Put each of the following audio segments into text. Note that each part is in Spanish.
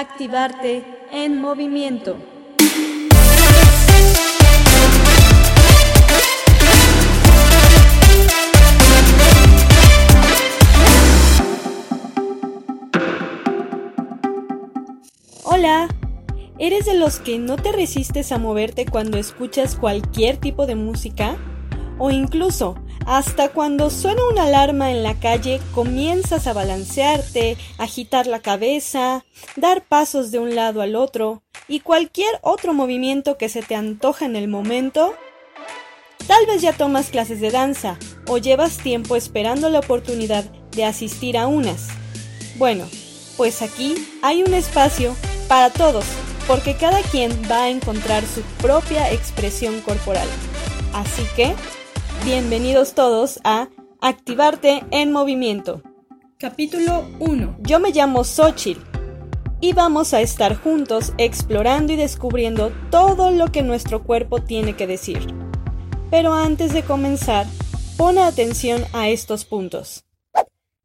Activarte en movimiento. Hola, ¿eres de los que no te resistes a moverte cuando escuchas cualquier tipo de música? O incluso, hasta cuando suena una alarma en la calle, comienzas a balancearte, agitar la cabeza, dar pasos de un lado al otro y cualquier otro movimiento que se te antoja en el momento. Tal vez ya tomas clases de danza o llevas tiempo esperando la oportunidad de asistir a unas. Bueno, pues aquí hay un espacio para todos, porque cada quien va a encontrar su propia expresión corporal. Así que, bienvenidos todos a Activarte en Movimiento. Capítulo 1. Yo me llamo Xochitl y vamos a estar juntos explorando y descubriendo todo lo que nuestro cuerpo tiene que decir. Pero antes de comenzar, pone atención a estos puntos.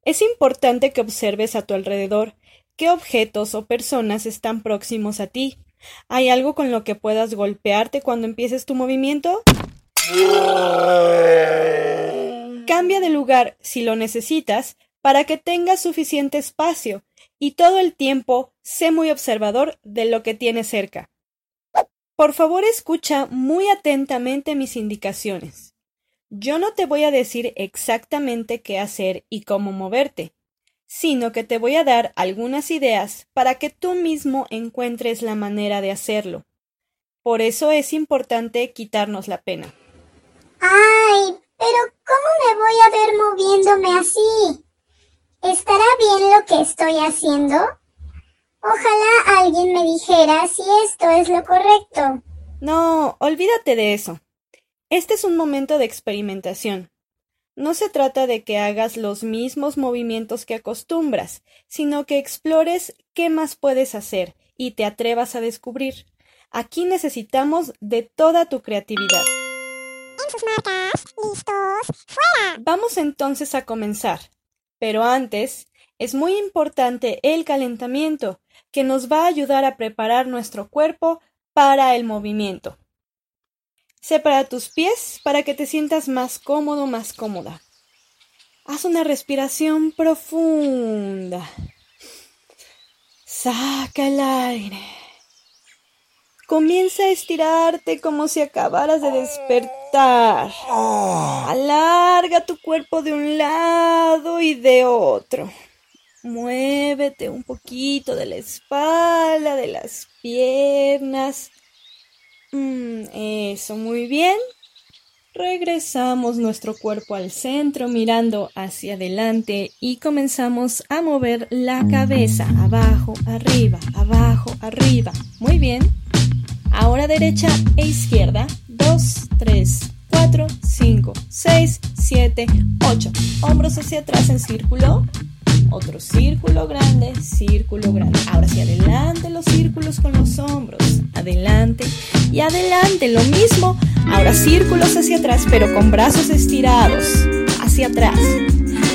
Es importante que observes a tu alrededor qué objetos o personas están próximos a ti. ¿Hay algo con lo que puedas golpearte cuando empieces tu movimiento? Cambia de lugar si lo necesitas para que tengas suficiente espacio y todo el tiempo sé muy observador de lo que tienes cerca. Por favor escucha muy atentamente mis indicaciones. Yo no te voy a decir exactamente qué hacer y cómo moverte, sino que te voy a dar algunas ideas para que tú mismo encuentres la manera de hacerlo. Por eso es importante quitarnos la pena. Ay, pero ¿cómo me voy a ver moviéndome así? ¿Estará bien lo que estoy haciendo? Ojalá alguien me dijera si esto es lo correcto. No, olvídate de eso. Este es un momento de experimentación. No se trata de que hagas los mismos movimientos que acostumbras, sino que explores qué más puedes hacer y te atrevas a descubrir. Aquí necesitamos de toda tu creatividad. Vamos entonces a comenzar. Pero antes, es muy importante el calentamiento, que nos va a ayudar a preparar nuestro cuerpo para el movimiento. Separa tus pies para que te sientas más cómodo, más cómoda. Haz una respiración profunda. Saca el aire. Comienza a estirarte como si acabaras de despertar. Alarga tu cuerpo de un lado y de otro. Muévete un poquito de la espalda, de las piernas. Mm, eso, muy bien. Regresamos nuestro cuerpo al centro mirando hacia adelante y comenzamos a mover la cabeza abajo, arriba, abajo, arriba. Muy bien. Ahora derecha e izquierda. 2, 3, 4, 5, 6, 7, 8. Hombros hacia atrás en círculo. Otro círculo grande, círculo grande. Ahora hacia adelante los círculos con los hombros. Adelante y adelante. Lo mismo. Ahora círculos hacia atrás, pero con brazos estirados. Hacia atrás.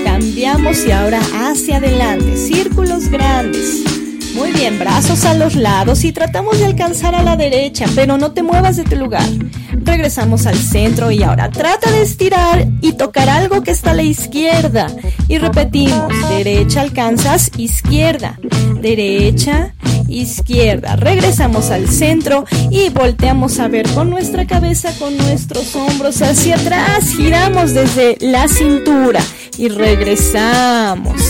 Cambiamos y ahora hacia adelante. Círculos grandes. Muy bien, brazos a los lados y tratamos de alcanzar a la derecha, pero no te muevas de tu lugar. Regresamos al centro y ahora trata de estirar y tocar algo que está a la izquierda. Y repetimos, derecha alcanzas, izquierda, derecha, izquierda. Regresamos al centro y volteamos a ver con nuestra cabeza, con nuestros hombros hacia atrás. Giramos desde la cintura y regresamos.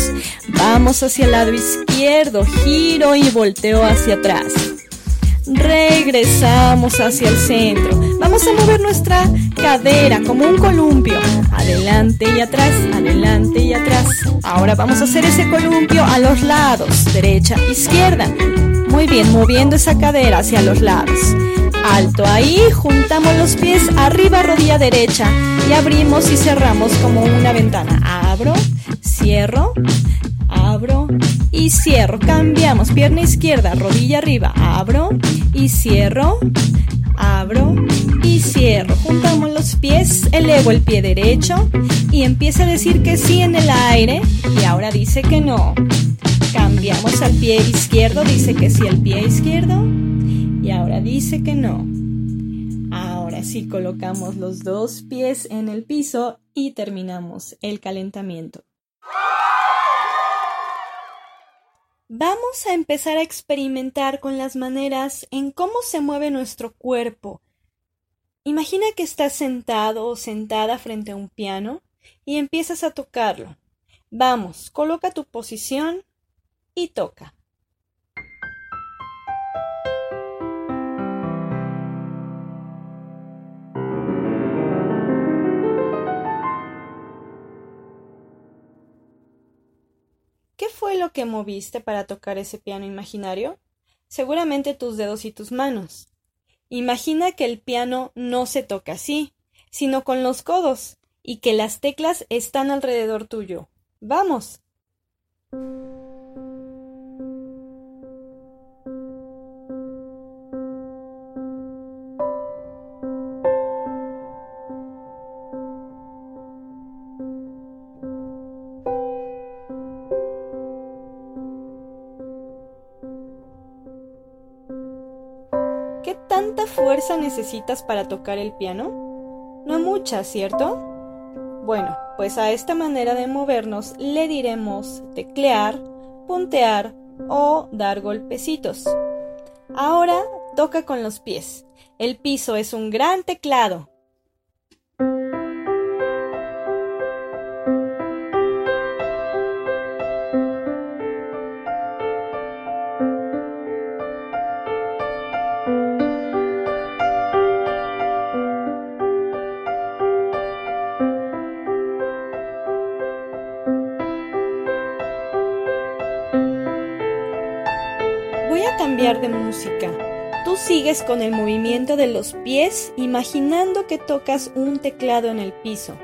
Vamos hacia el lado izquierdo, giro y volteo hacia atrás. Regresamos hacia el centro. Vamos a mover nuestra cadera como un columpio. Adelante y atrás, adelante y atrás. Ahora vamos a hacer ese columpio a los lados, derecha, izquierda. Muy bien, moviendo esa cadera hacia los lados. Alto ahí, juntamos los pies arriba, rodilla derecha y abrimos y cerramos como una ventana. Abro, cierro, abro y cierro. Cambiamos pierna izquierda, rodilla arriba, abro y cierro, abro y cierro. Juntamos los pies, elevo el pie derecho y empieza a decir que sí en el aire y ahora dice que no. Cambiamos al pie izquierdo, dice que sí al pie izquierdo y ahora dice que no. Ahora sí colocamos los dos pies en el piso y terminamos el calentamiento. Vamos a empezar a experimentar con las maneras en cómo se mueve nuestro cuerpo. Imagina que estás sentado o sentada frente a un piano y empiezas a tocarlo. Vamos, coloca tu posición y toca. ¿Qué fue lo que moviste para tocar ese piano imaginario? Seguramente tus dedos y tus manos. Imagina que el piano no se toca así, sino con los codos, y que las teclas están alrededor tuyo. Vamos. Tanta fuerza necesitas para tocar el piano? No mucha, ¿cierto? Bueno, pues a esta manera de movernos le diremos teclear, puntear o dar golpecitos. Ahora toca con los pies. El piso es un gran teclado. Cambiar de música. Tú sigues con el movimiento de los pies imaginando que tocas un teclado en el piso,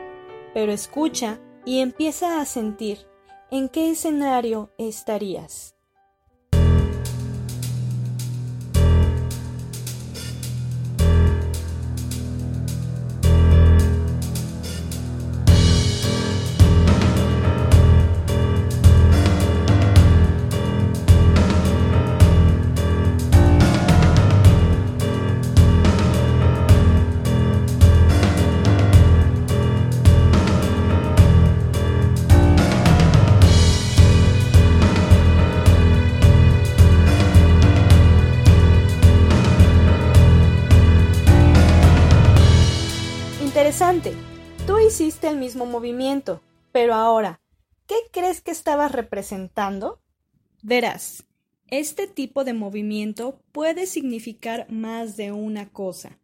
pero escucha y empieza a sentir en qué escenario estarías. Hiciste el mismo movimiento, pero ahora, ¿qué crees que estabas representando? Verás, este tipo de movimiento puede significar más de una cosa.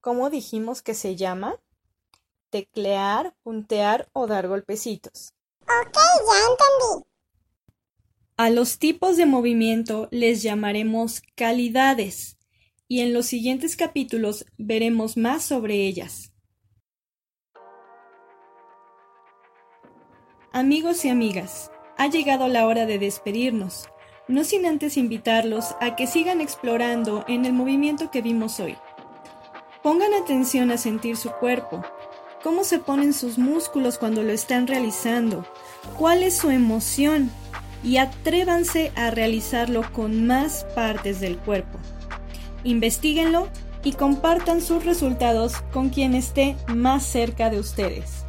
¿Cómo dijimos que se llama? Teclear, puntear o dar golpecitos. Ok, ya entendí. A los tipos de movimiento les llamaremos calidades y en los siguientes capítulos veremos más sobre ellas. Amigos y amigas, ha llegado la hora de despedirnos, no sin antes invitarlos a que sigan explorando en el movimiento que vimos hoy. Pongan atención a sentir su cuerpo, cómo se ponen sus músculos cuando lo están realizando, cuál es su emoción y atrévanse a realizarlo con más partes del cuerpo. Investíguenlo y compartan sus resultados con quien esté más cerca de ustedes.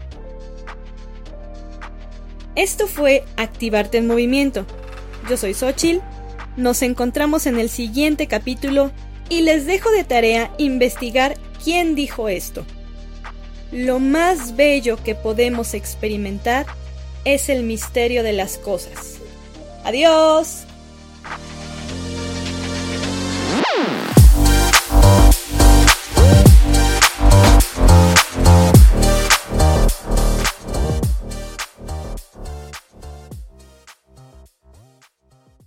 Esto fue Activarte en Movimiento. Yo soy Xochil, nos encontramos en el siguiente capítulo y les dejo de tarea investigar quién dijo esto. Lo más bello que podemos experimentar es el misterio de las cosas. Adiós.